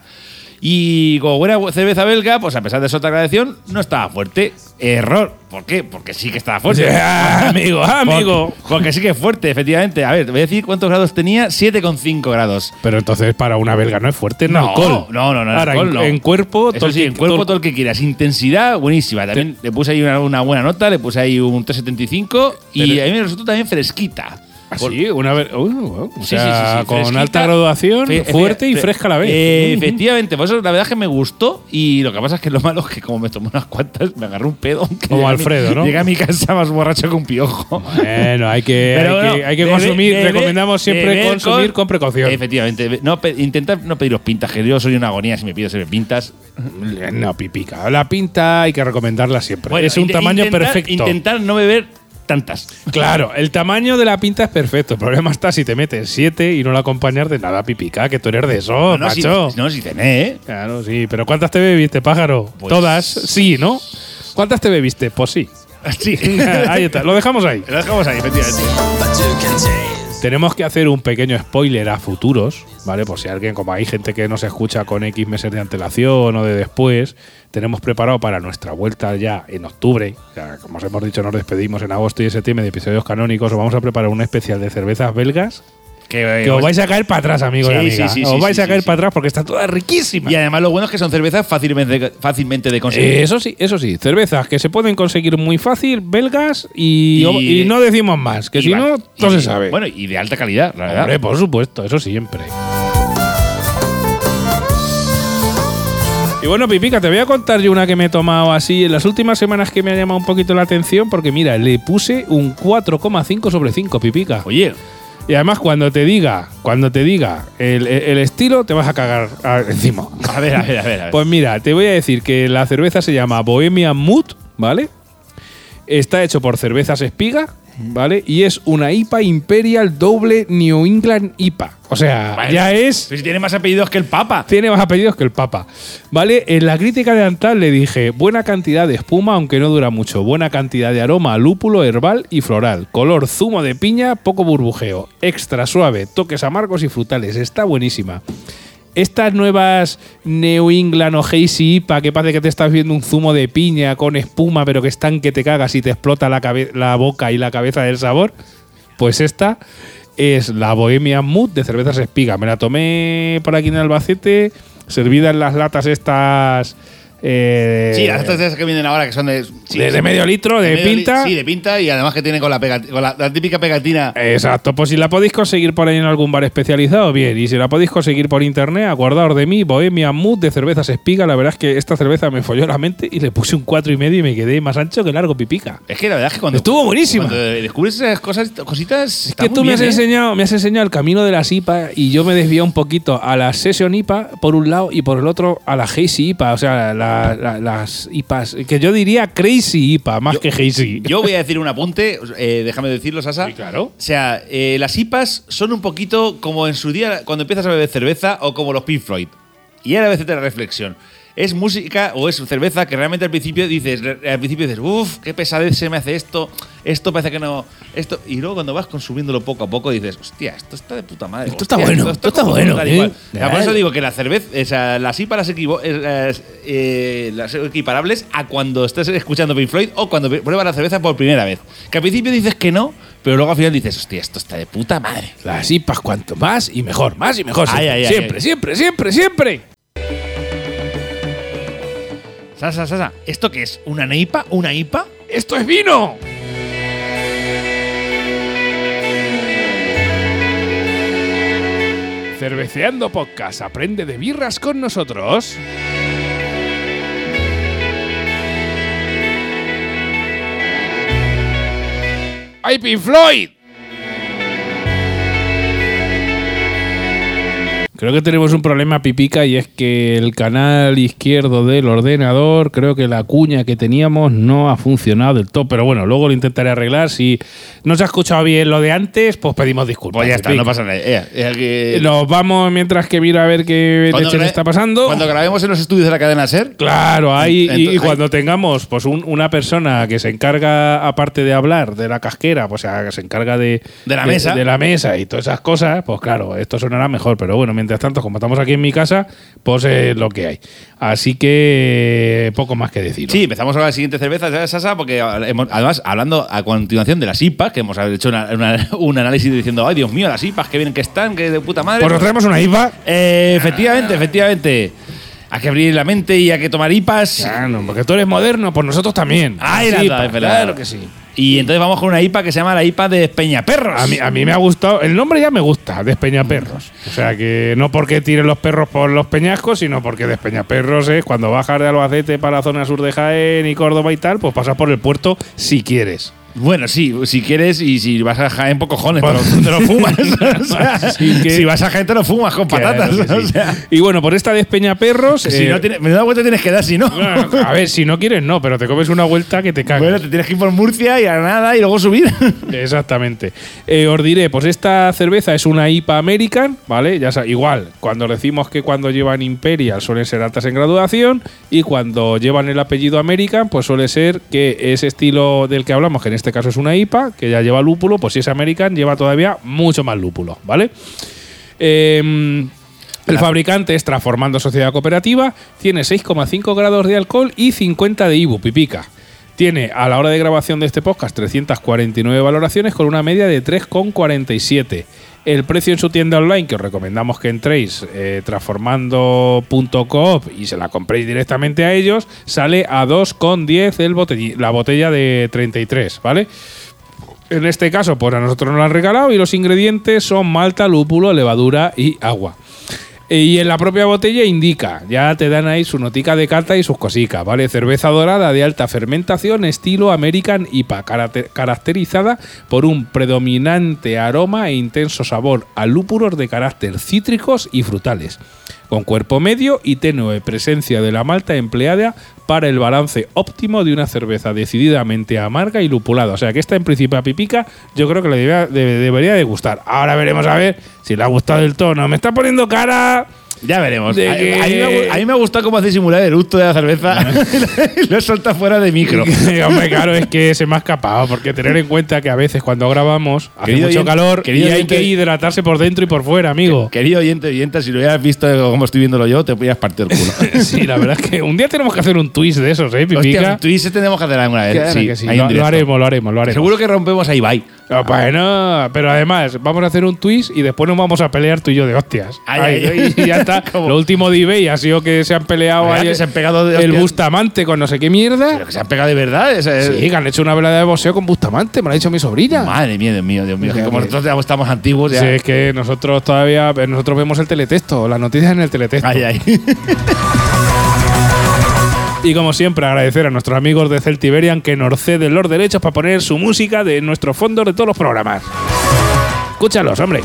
Y como buena cerveza belga, pues a pesar de su otra gradación, no estaba fuerte. Error. ¿Por qué? Porque sí que estaba fuerte. Ya, amigo, amigo. Porque, porque sí que es fuerte, efectivamente. A ver, te voy a decir cuántos grados tenía. 7,5 grados. Pero entonces para una belga no es fuerte, en alcohol. No, no, no. Ahora, alcohol en, no. en cuerpo, Eso todo sí, en cuerpo todo- el que quieras. Intensidad, buenísima. También le puse ahí una, una buena nota, le puse ahí un 375 y a mí me resultó también fresquita. ¿Ah, Por- sí? Una vez. uh, uh, o Sí, sea, sí, sí, con fresquita. alta graduación, Fe- fuerte y fresca a la vez. Eh, efectivamente, por eso la verdad es que me gustó y lo que pasa es que lo malo es que como me tomé unas cuantas, me agarré un pedo. Como llegué a mi- Alfredo, ¿no? Llegué a mi casa más borracho que un piojo. Bueno, hay que, Pero hay que, bueno, hay que bebe- consumir. recomendamos siempre consumir con, precaución. Efectivamente. No, pe- intentad no pediros pintas, que yo soy una agonía si me pido ser pintas. No, pipica. La pinta hay que recomendarla siempre. Bueno, es un tamaño intentar- perfecto. Intentar no beber tantas. Claro, el tamaño de la pinta es perfecto. El problema está si te metes siete y no la acompañas de nada pipica, que tú eres de eso, no, si, macho. no, si cené, ¿eh? Claro, sí. Pero ¿cuántas te bebiste, pájaro? Pues- Todas, sí, ¿no? ¿Cuántas te bebiste? Pues sí. Sí. ahí está, lo dejamos ahí. Lo dejamos ahí, efectivamente. Tenemos que hacer un pequeño spoiler a futuros, ¿vale? Por si alguien, como hay gente que nos escucha con X meses de antelación o de después, tenemos preparado para nuestra vuelta ya en octubre. Sea, como os hemos dicho, nos despedimos en agosto y septiembre de episodios canónicos. Os vamos a preparar un especial de cervezas belgas Que, Que os vais a caer para atrás, amigos Sí, y amigas. sí, sí, os vais a caer para atrás porque está toda riquísima. Y además lo bueno es que son cervezas fácilmente, fácilmente de conseguir. Eh, eso sí, eso sí. Cervezas que se pueden conseguir muy fácil, belgas y, Y- y no decimos más, que si va- no, no se sabe. Bueno, y de alta calidad, la verdad. Hombre, por supuesto, eso siempre. Y bueno, Pipica, te voy a contar yo una que me he tomado así en las últimas semanas que me ha llamado un poquito la atención, porque mira, le puse un 4,5 sobre 5, Pipica. Oye, Y además, cuando te diga, cuando te diga el, el estilo, te vas a cagar encima. a ver, a ver, a ver. a ver. Pues mira, te voy a decir que la cerveza se llama Bohemian Mood, ¿vale? Está hecho por cervezas espiga, ¿vale? Y es una IPA Imperial doble New England IPA. O sea, Vale. ya es. Tiene más apellidos que el Papa. Tiene más apellidos que el Papa. ¿Vale? En la crítica de Antal le dije: buena cantidad de espuma, aunque no dura mucho. Buena cantidad de aroma lúpulo, herbal y floral. Color zumo de piña, poco burbujeo. Extra suave, toques amargos y frutales. Está buenísima. Estas nuevas New England o Hazy IPA que parece que te estás viendo un zumo de piña con espuma, pero que están que te cagas y te explota la, la boca y la cabeza del sabor, pues esta es la Bohemian Mood de cervezas espiga. Me la tomé por aquí en Albacete, servida en las latas estas. Eh, Sí, las otras que vienen ahora que son de. sí, de, de sí. medio litro, de, medio li- pinta. Sí, de pinta y además que tienen con la, con la, la típica pegatina. Exacto, pues si la podéis conseguir por ahí en algún bar especializado, bien. Y si la podéis conseguir por internet, acordaos de mí, Bohemia Mood de cervezas espiga. La verdad es que esta cerveza me folló la mente y le puse un cuatro y medio y me quedé más ancho que largo pipica. Es que la verdad es que cuando. Estuvo buenísima. Cuando descubres esas cosas, cositas. Es que tú me has, enseñado, me has enseñado el camino de las IPA y yo me desvié un poquito a la Session IPA por un lado y por el otro a la Hazy IPA, o sea, la- la- las IPAs, que yo diría Crazy IPA más Yo- que Hazy. Yo voy a decir un apunte, eh, déjame decirlo, Sasa. Sí, claro. O sea, eh, las IPAs son un poquito como en su día cuando empiezas a beber cerveza o como los Pink Floyd. Y ahora a veces la reflexión. Es música o es cerveza que realmente al principio dices, al principio dices, uff, qué pesadez se me hace esto, esto parece que no, esto. Y luego cuando vas consumiéndolo poco a poco dices, hostia, esto está de puta madre. Esto está hostia, bueno, esto está como bueno, ¿eh? igual". O sea, por eso digo que la cerveza, o sea, las equivo- eh, las, eh, las equiparables a cuando estés escuchando Pink Floyd o cuando pruebas la cerveza por primera vez. Que al principio dices que no, pero luego al final dices, hostia, esto está de puta madre. Las IPAs cuanto más y mejor, más y mejor. Ay, Siempre, ay, ay, siempre, siempre, siempre, siempre. Sasa, ¿esto qué es? ¿Una IPA? ¿Una IPA? ¡Esto es vino! Cerveceando Podcast, aprende de birras con nosotros. ¡Ay, Pink Floyd! Creo que tenemos un problema, Pipica, y es que el canal izquierdo del ordenador, creo que la cuña que teníamos no ha funcionado del todo. Pero bueno, luego lo intentaré arreglar. Si no se ha escuchado bien lo de antes, pues pedimos disculpas. Pues ya está, Pipica. no pasa nada. Eh, eh, que- Nos vamos mientras que miro a ver qué gra- está pasando. Cuando grabemos en los estudios de la cadena SER, Claro, ahí, y- cuando tengamos pues un- una persona que se encarga, aparte de hablar de la casquera, pues o sea, que se encarga de, De la mesa. de la mesa y todas esas cosas, pues claro, esto sonará mejor. Pero bueno, mientras tanto, como estamos aquí en mi casa, pues es lo que hay. Así que poco más que decir. Sí, empezamos con la siguiente cerveza, ¿sabes, Sasa? Porque hemos- además, hablando a continuación de las IPAs, que hemos hecho una- una- un análisis diciendo, ay, Dios mío, las IPAs, que bien que están, que de puta madre. Pues nos traemos una IPA. Eh, efectivamente, efectivamente. Hay que abrir la mente y hay que tomar IPAs. Claro, porque tú eres moderno, pues nosotros también. Las nada, IPAs, es verdad. claro que sí. Y entonces vamos con una IPA que se llama la IPA de Peñaperros. A mí, a mí me ha gustado, el nombre ya me gusta, Despeñaperros. O sea que no porque tiren los perros por los peñascos, sino porque Despeñaperros es cuando bajas de Albacete para la zona sur de Jaén y Córdoba y tal, pues pasas por el puerto si quieres. Bueno, sí, si quieres y si vas a Jaén, por cojones, te Bueno. lo, te lo fumas. O sea, Así que- si vas a Jaén, te lo fumas con patatas. Claro que o sí. sea, Y bueno, por esta Despeñaperros. si eh, no me da vuelta tienes que dar, si no. bueno, a ver, si no quieres, no, pero te comes una vuelta que te cagas. Bueno, te tienes que ir por Murcia y a nada y luego subir. Exactamente. Eh, os diré, pues esta cerveza es una IPA American, ¿vale? Ya sa- igual, cuando decimos que cuando llevan Imperial suelen ser altas en graduación y cuando llevan el apellido American, pues suele ser que ese estilo del que hablamos, que en este caso es una IPA, que ya lleva lúpulo, pues si es American lleva todavía mucho más lúpulo, ¿vale? Em, el fabricante es Transformando Sociedad Cooperativa, tiene 6,5 grados de alcohol y 50 de IBU, pipica. Tiene a la hora de grabación de este podcast 349 valoraciones con una media de 3,47. El precio en su tienda online, que os recomendamos que entréis eh, transformando.coop y se la compréis directamente a ellos, sale a 2,10 el botelli- la botella de 33, ¿vale? En este caso, pues a nosotros nos lo han regalado y los ingredientes son malta, lúpulo, levadura y agua. Eh, Y en la propia botella indica, ya te dan ahí su notica de carta y sus cositas, ¿vale? Cerveza dorada de alta fermentación, estilo American IPA, caracter- caracterizada por un predominante aroma e intenso sabor a lúpulos de carácter cítricos y frutales, con cuerpo medio y tenue presencia de la malta empleada para el balance óptimo de una cerveza decididamente amarga y lupulada. O sea que esta en principio Pipica yo creo que le debería, de- debería de gustar. Ahora veremos a ver si le ha gustado el tono. Me está poniendo cara... Ya veremos. A, a que- mí me, a mí me ha gustado cómo hace simular el gusto de la cerveza y lo suelta fuera de micro. Hombre, claro, es que se me ha escapado, porque tener en cuenta que a veces cuando grabamos hace Querido mucho oyente- calor y hay oyente- que hidratarse por dentro y por fuera, amigo. Querido oyente, oyenta, si lo hubieras visto como estoy viéndolo yo, te podías partir el culo. Sí, la verdad es que un día tenemos que hacer un twist de esos, ¿eh, Hostia, Pipica? tú y ese tenemos que hacer alguna vez. Claro sí, que sí. Lo, haremos, lo haremos, lo haremos. Seguro que rompemos a Ibai. Ah, Bueno, pero además vamos a hacer un twist y después nos vamos a pelear tú y yo de hostias. Ay, Ay, ay. Lo último de eBay ha sido que se han peleado ¿Verdad ahí se han pegado de el hostias? Bustamante con no sé qué mierda. Pero que se han pegado de verdad. Sí, que han hecho una velada de boxeo con Bustamante, me lo ha dicho mi sobrina. Madre mía, Dios mío, Dios mío. que como nosotros ya estamos antiguos, ya. Sí, es que nosotros todavía nosotros vemos el teletexto, las noticias en el teletexto. Ay, ay. Y como siempre, agradecer a nuestros amigos de Celtiberian que nos ceden los derechos para poner su música de nuestros fondos de todos los programas. Escúchalos, hombre.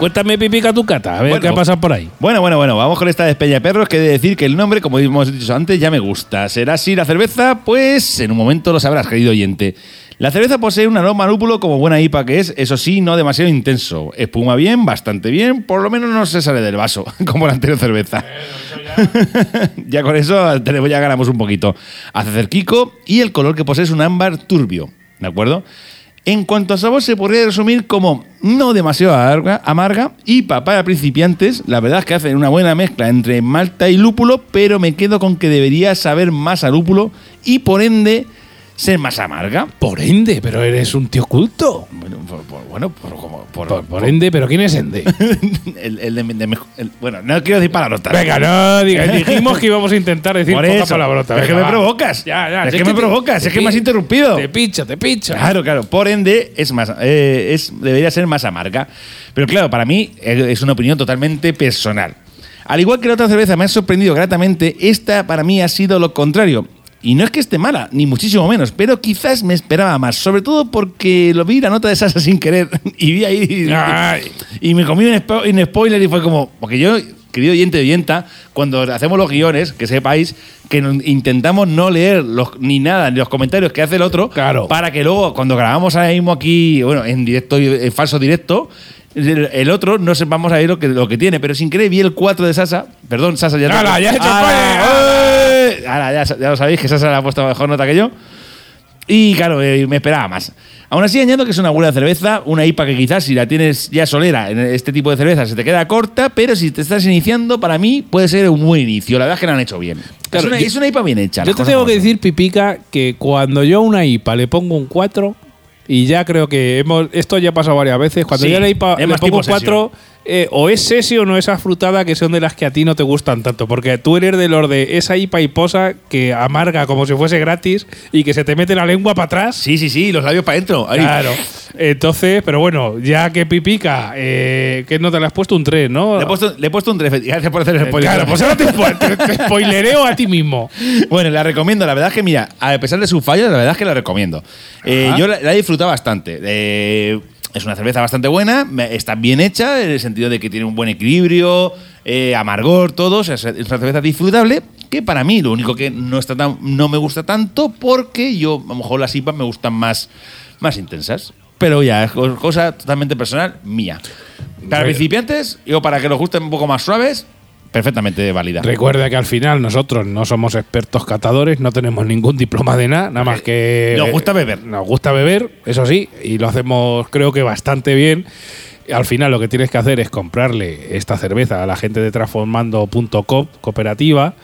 Cuéntame, Pipica, tu cata, a ver Bueno. qué ha pasado por ahí. Bueno, bueno, bueno, vamos con esta despeña de perros que he de decir que el nombre, como hemos dicho antes, ya me gusta. ¿Será así la cerveza? Pues en un momento lo sabrás, querido oyente. La cerveza posee un aroma lúpulo como buena IPA que es, eso sí, no demasiado intenso. Espuma bien, bastante bien, por lo menos no se sale del vaso, como la anterior cerveza. ya con eso tenemos- ya ganamos un poquito. Hace cerquico y el color que posee es un ámbar turbio, ¿de acuerdo? En cuanto a sabor, se podría resumir como no demasiado amarga, amarga y para principiantes, la verdad es que hacen una buena mezcla entre malta y lúpulo, pero me quedo con que debería saber más a lúpulo y por ende ser más amarga. Por ende, pero eres un tío culto. Bueno, por, por- bueno, por, como- por- Por, ende, pero ¿quién es Ende? el, el de- de el- bueno, no quiero decir palabrotas. Venga, no digas. Dijimos que íbamos a intentar decir por poca palabrota. es que me provocas. Ya, ya. Es que me te- provocas. te Es que me has pi- interrumpido. Te pincha, te pincha. Claro, claro. Por ende, es más, eh, es, debería ser más amarga. Pero claro, para mí eh, es una opinión totalmente personal. Al igual que la otra cerveza me ha sorprendido gratamente, esta para mí ha sido lo contrario. Y no es que esté mala, ni muchísimo menos, pero quizás me esperaba más. Sobre todo porque lo vi la nota de salsa sin querer y vi ahí. Ay. Y me comí un, spo- un spoiler y fue como. Porque yo, querido oyente de oyenta, cuando hacemos los guiones, que sepáis que no- intentamos no leer los, ni nada, ni los comentarios que hace el otro, Claro. para que luego, cuando grabamos ahora mismo aquí, bueno, en directo, y- en falso directo, el, otro no sepamos ahí lo que, lo que tiene. Pero sin querer vi el 4 de Sasa. Perdón, Sasa ya. ¡Hala, ya he hecho Hala, ya, ya lo sabéis que Sasa le ha puesto mejor nota que yo. Y claro, eh, me esperaba más. Aún así, añado que es una buena cerveza, una IPA que quizás si la tienes ya solera en este tipo de cerveza se te queda corta, pero si te estás iniciando, para mí puede ser un buen inicio. La verdad es que lo han hecho bien. Claro, es, una, yo- es una IPA bien hecha. Yo te tengo que decir, Pipica, que cuando yo a una IPA le pongo un 4, y ya creo que hemos esto ya ha pasado varias veces, cuando Sí, yo a la IPA le pongo un tipo 4, eh, o es sesi o no esa frutada que son de las que a ti no te gustan tanto, porque tú eres de los de esa IPA hiposa que amarga como si fuese gratis y que se te mete la lengua para atrás. Sí, sí, sí, los labios para adentro. Claro. Entonces, pero bueno, ya que Pipica, eh, ¿qué nota le has puesto? Un 3, ¿no? Le he, puesto, le he puesto un 3. Gracias por hacer el Eh, spoiler. Claro, pues ahora te, spo- te- te spoilereo a ti mismo. Bueno, la recomiendo. La verdad es que, mira, a pesar de sus fallos, la verdad es que la recomiendo. Eh, yo la, la he disfrutado bastante. Eh, es una cerveza bastante buena, está bien hecha en el sentido de que tiene un buen equilibrio, eh, amargor, todo. O sea, es una cerveza disfrutable que para mí lo único que no, está tan, no me gusta tanto porque yo, a lo mejor las IPAs me gustan más, más intensas. Pero ya, es co- cosa totalmente personal mía. Para principiantes, yo para que los gusten un poco más suaves, perfectamente válida. Recuerda que al final nosotros no somos expertos catadores, no tenemos ningún diploma de nada, nada más que. Nos gusta beber. Nos gusta beber, eso sí, y lo hacemos creo que bastante bien. Al final lo que tienes que hacer es comprarle esta cerveza a la gente de transformando.com, cooperativa,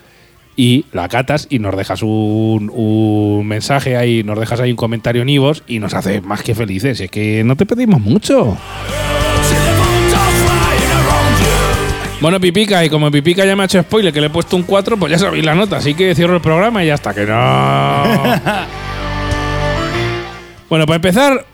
y la catas y nos dejas un, un mensaje ahí, nos dejas ahí un comentario en Ivos y nos hace más que felices. Es que no te pedimos mucho. Bueno, Pipica, y como Pipica ya me ha hecho spoiler que le he puesto un 4, pues ya sabéis la nota, así que cierro el programa y ya está, que no. bueno, para empezar,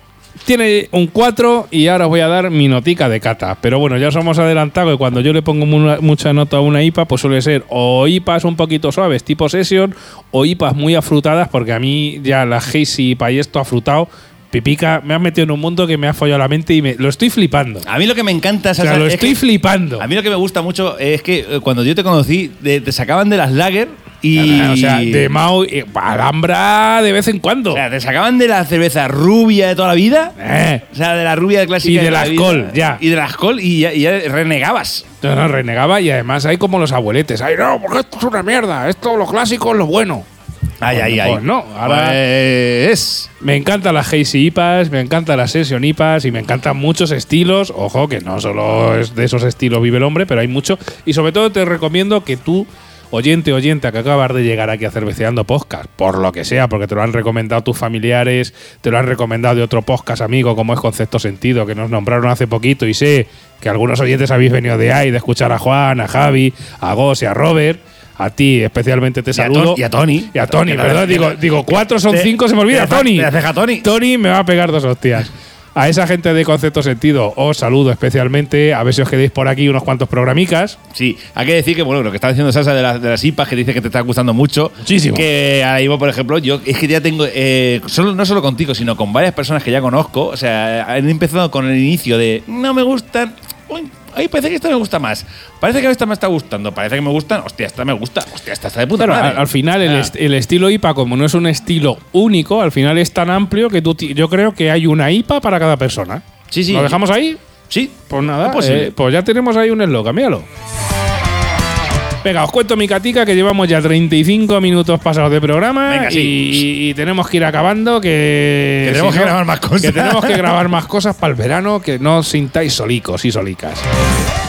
tiene un 4 y ahora os voy a dar mi notica de cata. Pero bueno, ya os hemos adelantado que cuando yo le pongo mu- mucha nota a una IPA, pues suele ser o IPAs un poquito suaves, tipo Session, o IPAs muy afrutadas, porque a mí ya la Hazy IPA y esto afrutado, Pipica, me has metido en un mundo que me ha follado la mente y me, lo estoy flipando. A mí lo que me encanta O sea, Sasa, lo es estoy que- flipando. A mí lo que me gusta mucho es que eh, cuando yo te conocí, te sacaban de las lager y. O sea, de Mao, y Alhambra de vez en cuando. O sea, te sacaban de la cerveza rubia de toda la vida. Eh. O sea, de la rubia clásica. Y de toda la Skol, ya. Y de la Skol y ya, y ya renegabas. No, no, renegaba y además hay como los abueletes. Ay, no, porque esto es una mierda. Esto, lo clásico, es lo bueno. Ay, ay, ay. pues no, ahora- Pues. Me encantan las Hazy IPAs, me encantan las Session IPAs y me encantan muchos estilos. Ojo, que no solo es de esos estilos vive el hombre, pero hay mucho. Y sobre todo te recomiendo que tú, oyente, oyente, que acabas de llegar aquí a Cerveceando Podcast, por lo que sea, porque te lo han recomendado tus familiares, te lo han recomendado de otro podcast amigo, como es Concepto Sentido, que nos nombraron hace poquito y sé que algunos oyentes habéis venido de ahí, de escuchar a Juan, a Javi, a Gos y a Robert. A ti especialmente te saludo. Y a Tony. Y a Tony, ¿verdad? Digo, digo, cuatro son cinco, se me olvida. Tony. te ceja Tony. Tony me va a pegar dos hostias. A esa gente de Concepto Sentido os saludo especialmente. A ver si os quedéis por aquí unos cuantos programicas. Sí, hay que decir que, bueno, lo que está diciendo Sasa de, las- de las IPAs, que dice que te está gustando mucho. Muchísimo. Que ahora mismo, por ejemplo, yo es que ya tengo, eh, solo, no solo contigo, sino con varias personas que ya conozco. O sea, han empezado con el inicio de no me gustan. Uy, ay, parece que esta me gusta más. Parece que esta me está gustando. Parece que me gustan. Hostia, esta me gusta. Hostia, esta está de puta Claro, madre. al, al final el, Ah. est- el estilo IPA, como no es un estilo único, al final es tan amplio que tú yo creo que hay una IPA para cada persona. Sí, sí. ¿Lo dejamos ahí? Sí, Pues nada, Es posible. eh, pues ya tenemos ahí un eslogan, míralo. Venga, os cuento mi catica que llevamos ya 35 minutos pasados de programa Venga, sí. y, y tenemos que ir acabando que, Que tenemos que grabar más cosas. Que tenemos que grabar más cosas para el verano, que no os sintáis solicos y solicas.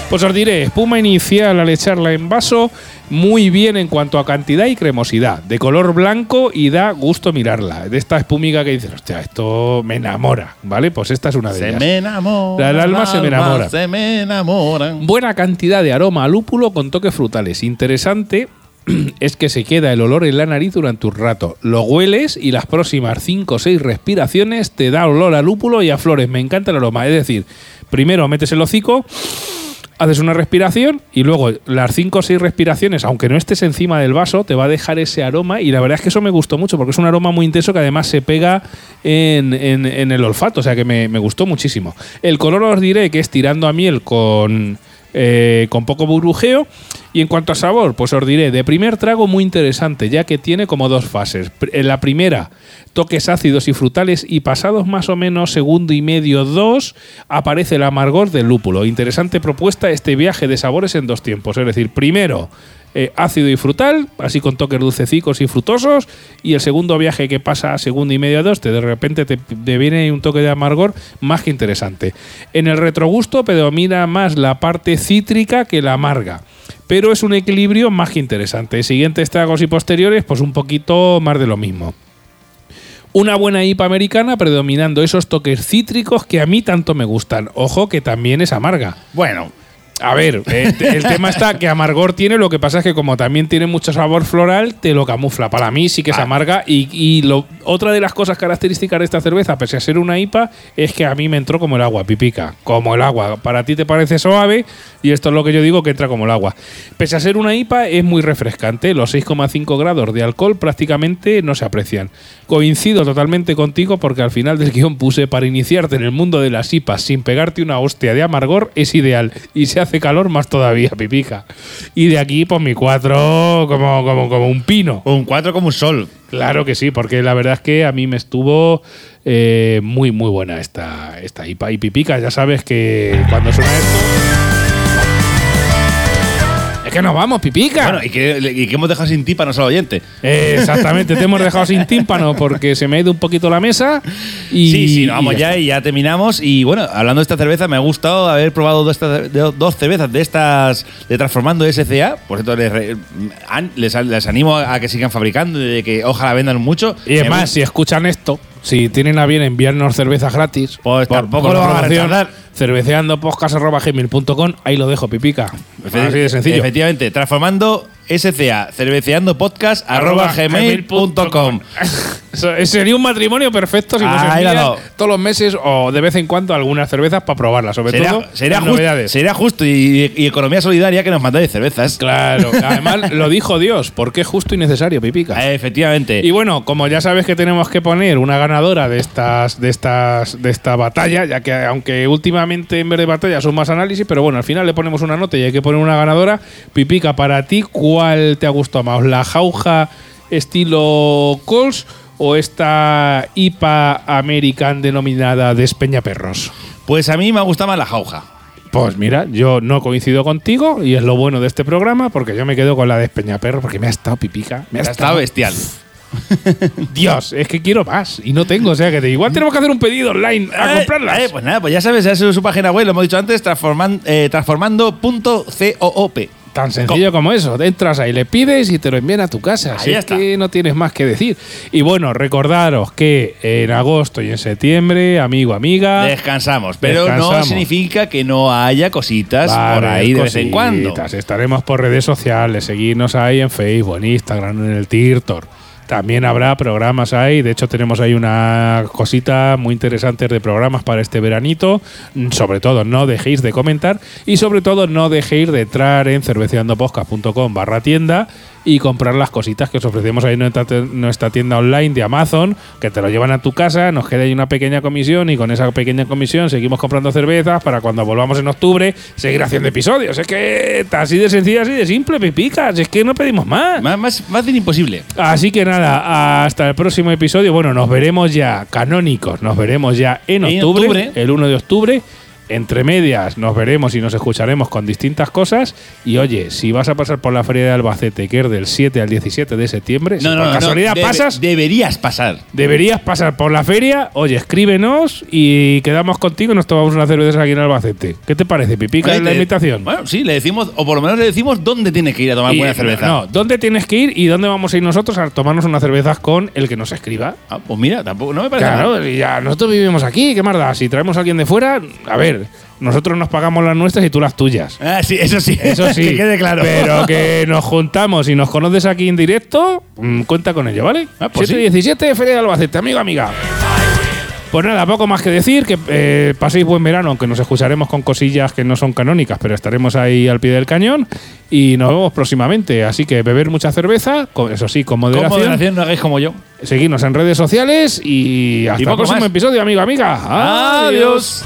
Pues os diré, espuma inicial al echarla en vaso, muy bien en cuanto a cantidad y cremosidad, de color blanco y da gusto mirarla. De esta espumiga que dices, hostia, esto me enamora, ¿vale? Pues esta es una de Se ellas. me enamora. El alma se me enamora. Se me enamora. Buena cantidad de aroma a lúpulo con toques frutales. Interesante es que se queda el olor en la nariz durante un rato. Lo hueles y las próximas 5 o 6 respiraciones te da olor a lúpulo y a flores. Me encanta el aroma. Es decir, primero metes el hocico, haces una respiración y luego las 5 o 6 respiraciones, aunque no estés encima del vaso, te va a dejar ese aroma y la verdad es que eso me gustó mucho porque es un aroma muy intenso que además se pega en, en- en el olfato, o sea que me, me gustó muchísimo. El color os diré que es tirando a miel con, eh, con poco burbujeo y en cuanto a sabor, pues os diré, de primer trago muy interesante, ya que tiene como dos fases. En la primera, toques ácidos y frutales y pasados más o menos segundo y medio, dos, aparece el amargor del lúpulo. Interesante propuesta este viaje de sabores en dos tiempos. Es decir, primero eh, ácido y frutal, así con toques dulcecicos y frutosos, y el segundo viaje que pasa a segundo y medio, dos, te, de repente te, te viene un toque de amargor más que interesante. En el retrogusto predomina más la parte cítrica que la amarga pero es un equilibrio más que interesante. Siguientes tragos y posteriores, pues un poquito más de lo mismo. Una buena IPA americana predominando esos toques cítricos que a mí tanto me gustan. Ojo que también es amarga. Bueno, A ver, el tema está que amargor tiene, lo que pasa es que como también tiene mucho sabor floral, te lo camufla. Para mí sí que es Ah. amarga y, y lo, otra de las cosas características de esta cerveza, pese a ser una IPA, es que a mí me entró como el agua, pipica, como el agua. Para ti te parece suave y esto es lo que yo digo que entra como el agua. Pese a ser una IPA es muy refrescante, los 6,5 grados de alcohol prácticamente no se aprecian. Coincido totalmente contigo porque al final del guion puse para iniciarte en el mundo de las IPAs sin pegarte una hostia de amargor es ideal y se hace calor más todavía, pipica. Y de aquí pues mi cuatro como, como, como un pino. un 4 como un sol. Claro que sí, porque la verdad es que a mí me estuvo eh, muy, muy buena esta, esta IPA. Y pipica, ya sabes que cuando suena esto. Que nos vamos, pipica. Bueno, y que, y que hemos dejado sin tímpanos al oyente. Eh, exactamente, te hemos dejado sin tímpano porque se me ha ido un poquito la mesa Y, sí, sí, nos vamos y ya, está. y ya terminamos. Y bueno, hablando de esta cerveza, me ha gustado haber probado dos, dos cervezas de estas de Transformando SCA. Por cierto, les, les, les animo a que sigan fabricando y que ojalá vendan mucho. Y es más, si escuchan esto, si tienen a bien enviarnos cervezas gratis, Pues tampoco lo van a cerveceandopodcast.gmail.com, ahí lo dejo, pipica. Efe- Así de sencillo. Efectivamente, transformando SCA, cerveceando podcast, arroba gmail.com. Sería un matrimonio perfecto si nos envían dado. todos los meses o de vez en cuando algunas cervezas para probarlas, sobre Sería, todo sería, las justo, novedades. sería justo y, y economía solidaria que nos mandáis cervezas. Claro, además lo dijo Dios, porque es justo y necesario, pipica. Eh, efectivamente. Y bueno, como ya sabes que tenemos que poner una ganadora de estas, de estas, de esta batalla, ya que aunque últimamente en vez de batalla son más análisis, pero bueno, al final le ponemos una nota y hay que poner una ganadora. Pipica, para ti, ¿cuál te ha gustado más? ¿La jauja estilo Cols o esta IPA American denominada Despeñaperros? Pues a mí me gusta más la jauja. Pues mira, yo no coincido contigo y es lo bueno de este programa porque yo me quedo con la Despeñaperros porque me ha estado pipica. Me ha Ha estado bestial. Dios, es que quiero más y no tengo. O sea que te- igual tenemos que hacer un pedido online a Eh, comprarlas. eh, pues nada, pues ya sabes, ya es su página web, lo hemos dicho antes, transforman, eh, transformando.coop. Tan sencillo como eso. Entras ahí, le pides y te lo envían a tu casa. Si Ahí es está. que no tienes más que decir. Y bueno, recordaros que en agosto y en septiembre, amigo, amiga. Descansamos, pero no significa que no haya cositas por ahí de vez en cuando. Estaremos por redes sociales, seguirnos ahí en Facebook, en Instagram, en el Tirtor. También habrá programas ahí. De hecho, tenemos ahí una cosita muy interesante de programas para este veranito. Mm, Sobre todo, no dejéis de comentar. Y sobre todo, no dejéis de entrar en cerveceandopodcast.com barra tienda y comprar las cositas que os ofrecemos ahí en nuestra, tienda online de Amazon, que te lo llevan a tu casa, nos queda ahí una pequeña comisión y con esa pequeña comisión seguimos comprando cervezas para cuando volvamos en octubre seguir haciendo episodios. Es que así de sencilla, así de simple, pipicas. Es que no pedimos más. Más, más, más de imposible. Así que nada, hasta el próximo episodio. Bueno, nos veremos ya canónicos, nos veremos ya en En octubre, octubre. el 1 de octubre. Entre medias nos veremos y nos escucharemos con distintas cosas. Y oye, si vas a pasar por la Feria de Albacete, que es del 7 al 17 de septiembre, si No, no, por no, casualidad debe- pasas, Deberías pasar. deberías pasar por la feria. Oye, escríbenos y quedamos contigo y nos tomamos una cerveza aquí en Albacete. ¿Qué te parece, Pipica, Oye, la te- invitación? Bueno, sí, le decimos, o por lo menos le decimos dónde tiene que ir a tomar Y- buena cerveza. No, ¿dónde tienes que ir y dónde vamos a ir nosotros a tomarnos una cerveza con el que nos escriba? Ah, pues mira, tampoco, no me parece. Claro, ya nosotros vivimos aquí, ¿qué más da? Si traemos a alguien de fuera, a ver, nosotros nos pagamos las nuestras y tú las tuyas. Ah, sí, eso sí. Eso sí, que quede claro. pero que nos juntamos y nos conoces aquí en directo, mm, cuenta con ello, ¿vale? Ah, pues 7-17, Feria de Albacete, amigo, amiga. Pues nada, poco más que decir, que eh, paséis buen verano, aunque nos escucharemos con cosillas que no son canónicas, pero estaremos ahí al pie del cañón y nos vemos próximamente. Así que beber mucha cerveza, eso sí, con Con moderación, moderación no hagáis como yo. seguirnos en redes sociales y hasta Y el próximo más. episodio, amigo, amiga. Adiós.